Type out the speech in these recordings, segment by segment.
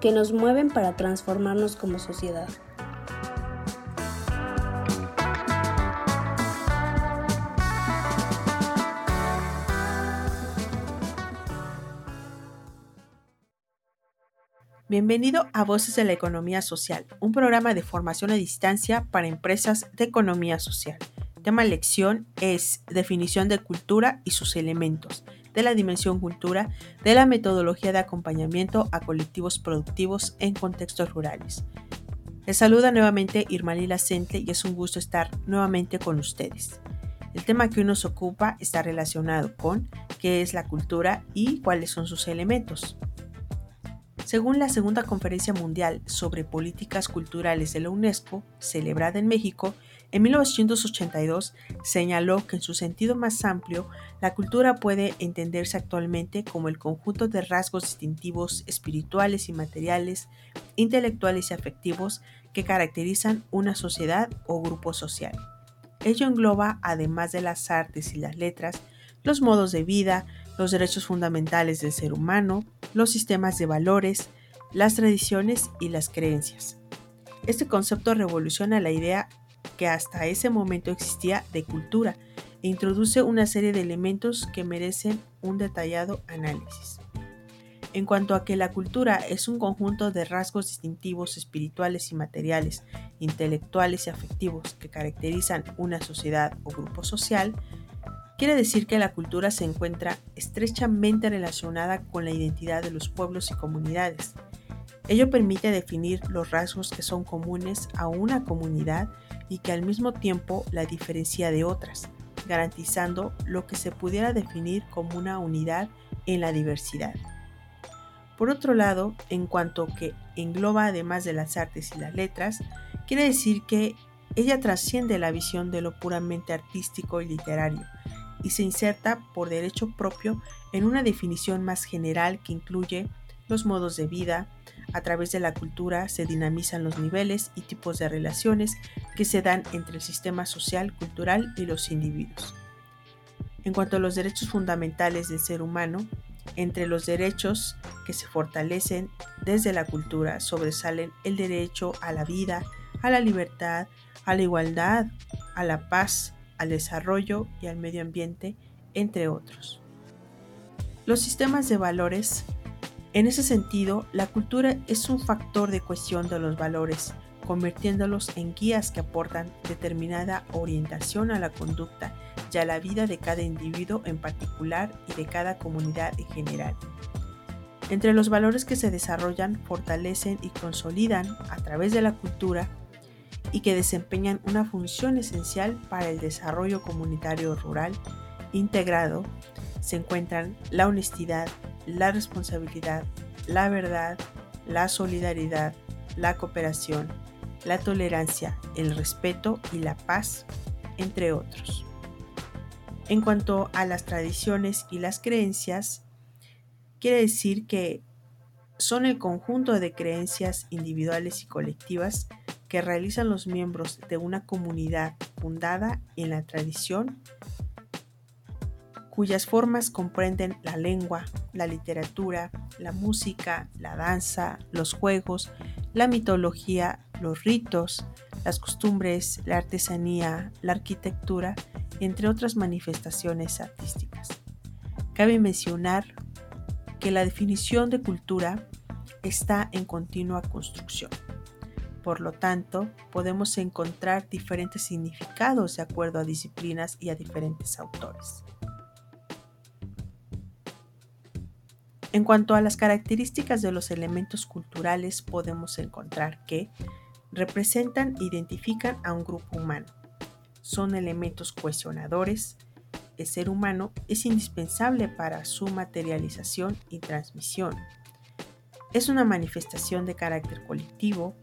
que nos mueven para transformarnos como sociedad. Bienvenido a Voces de la Economía Social, un programa de formación a distancia para empresas de economía social. Tema lección es definición de cultura y sus elementos, de la dimensión cultura, de la metodología de acompañamiento a colectivos productivos en contextos rurales. Les saluda nuevamente Irma Lila Centle y es un gusto estar nuevamente con ustedes. El tema que hoy nos ocupa está relacionado con qué es la cultura y cuáles son sus elementos. Según la Segunda Conferencia Mundial sobre Políticas Culturales de la UNESCO, celebrada en México, en 1982 señaló que en su sentido más amplio, la cultura puede entenderse actualmente como el conjunto de rasgos distintivos espirituales y materiales, intelectuales y afectivos que caracterizan una sociedad o grupo social. Ello engloba, además de las artes y las letras, los modos de vida, los derechos fundamentales del ser humano, los sistemas de valores, las tradiciones y las creencias. Este concepto revoluciona la idea que hasta ese momento existía de cultura e introduce una serie de elementos que merecen un detallado análisis. En cuanto a que la cultura es un conjunto de rasgos distintivos espirituales y materiales, intelectuales y afectivos que caracterizan una sociedad o grupo social, Quiere decir que la cultura se encuentra estrechamente relacionada con la identidad de los pueblos y comunidades. Ello permite definir los rasgos que son comunes a una comunidad y que al mismo tiempo la diferencia de otras, garantizando lo que se pudiera definir como una unidad en la diversidad. Por otro lado, en cuanto que engloba además de las artes y las letras, quiere decir que ella trasciende la visión de lo puramente artístico y literario, y se inserta por derecho propio en una definición más general que incluye los modos de vida, a través de la cultura se dinamizan los niveles y tipos de relaciones que se dan entre el sistema social, cultural y los individuos. En cuanto a los derechos fundamentales del ser humano, entre los derechos que se fortalecen desde la cultura sobresalen el derecho a la vida, a la libertad, a la igualdad, a la paz, al desarrollo y al medio ambiente, entre otros. Los sistemas de valores. En ese sentido, la cultura es un factor de cuestión de los valores, convirtiéndolos en guías que aportan determinada orientación a la conducta y a la vida de cada individuo en particular y de cada comunidad en general. Entre los valores que se desarrollan, fortalecen y consolidan a través de la cultura y que desempeñan una función esencial para el desarrollo comunitario rural integrado, se encuentran la honestidad, la responsabilidad, la verdad, la solidaridad, la cooperación, la tolerancia, el respeto y la paz, entre otros. En cuanto a las tradiciones y las creencias, quiere decir que son el conjunto de creencias individuales y colectivas que realizan los miembros de una comunidad fundada en la tradición, cuyas formas comprenden la lengua, la literatura, la música, la danza, los juegos, la mitología, los ritos, las costumbres, la artesanía, la arquitectura, entre otras manifestaciones artísticas. Cabe mencionar que la definición de cultura está en continua construcción. Por lo tanto, podemos encontrar diferentes significados de acuerdo a disciplinas y a diferentes autores. En cuanto a las características de los elementos culturales, podemos encontrar que representan e identifican a un grupo humano. Son elementos cuestionadores. El ser humano es indispensable para su materialización y transmisión. Es una manifestación de carácter colectivo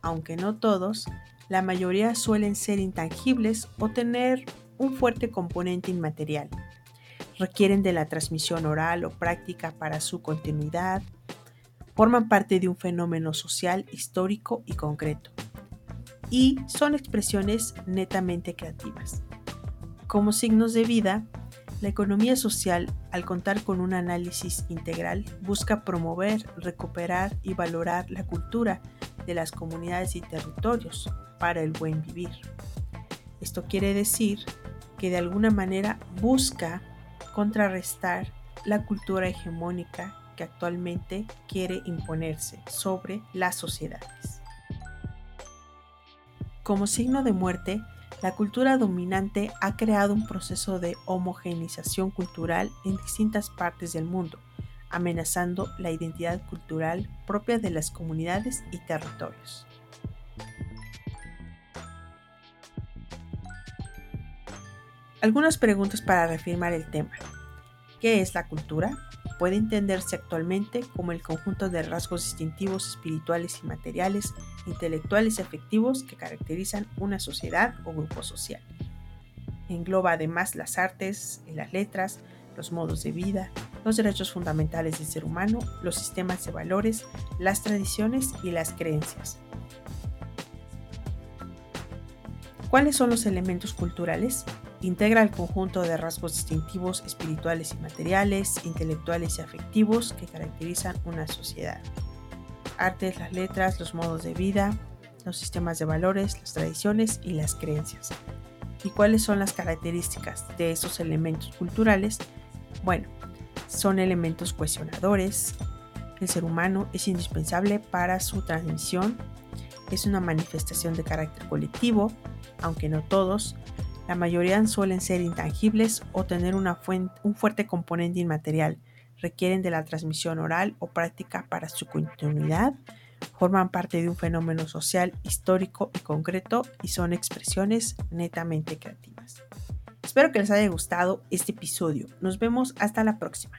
aunque no todos, la mayoría suelen ser intangibles o tener un fuerte componente inmaterial. Requieren de la transmisión oral o práctica para su continuidad. Forman parte de un fenómeno social, histórico y concreto. Y son expresiones netamente creativas. Como signos de vida, la economía social, al contar con un análisis integral, busca promover, recuperar y valorar la cultura de las comunidades y territorios para el buen vivir. Esto quiere decir que de alguna manera busca contrarrestar la cultura hegemónica que actualmente quiere imponerse sobre las sociedades. Como signo de muerte, la cultura dominante ha creado un proceso de homogeneización cultural en distintas partes del mundo, amenazando la identidad cultural propia de las comunidades y territorios. Algunas preguntas para reafirmar el tema. ¿Qué es la cultura? Puede entenderse actualmente como el conjunto de rasgos distintivos espirituales y materiales, intelectuales y afectivos que caracterizan una sociedad o grupo social. Engloba además las artes y las letras, los modos de vida, los derechos fundamentales del ser humano, los sistemas de valores, las tradiciones y las creencias. ¿Cuáles son los elementos culturales? Integra el conjunto de rasgos distintivos espirituales y materiales, intelectuales y afectivos que caracterizan una sociedad. Artes, las letras, los modos de vida, los sistemas de valores, las tradiciones y las creencias. ¿Y cuáles son las características de esos elementos culturales? Bueno, son elementos cuestionadores. El ser humano es indispensable para su transmisión. Es una manifestación de carácter colectivo, aunque no todos. La mayoría suelen ser intangibles o tener un fuerte componente inmaterial. Requieren de la transmisión oral o práctica para su continuidad. Forman parte de un fenómeno social, histórico y concreto y son expresiones netamente creativas. Espero que les haya gustado este episodio. Nos vemos hasta la próxima.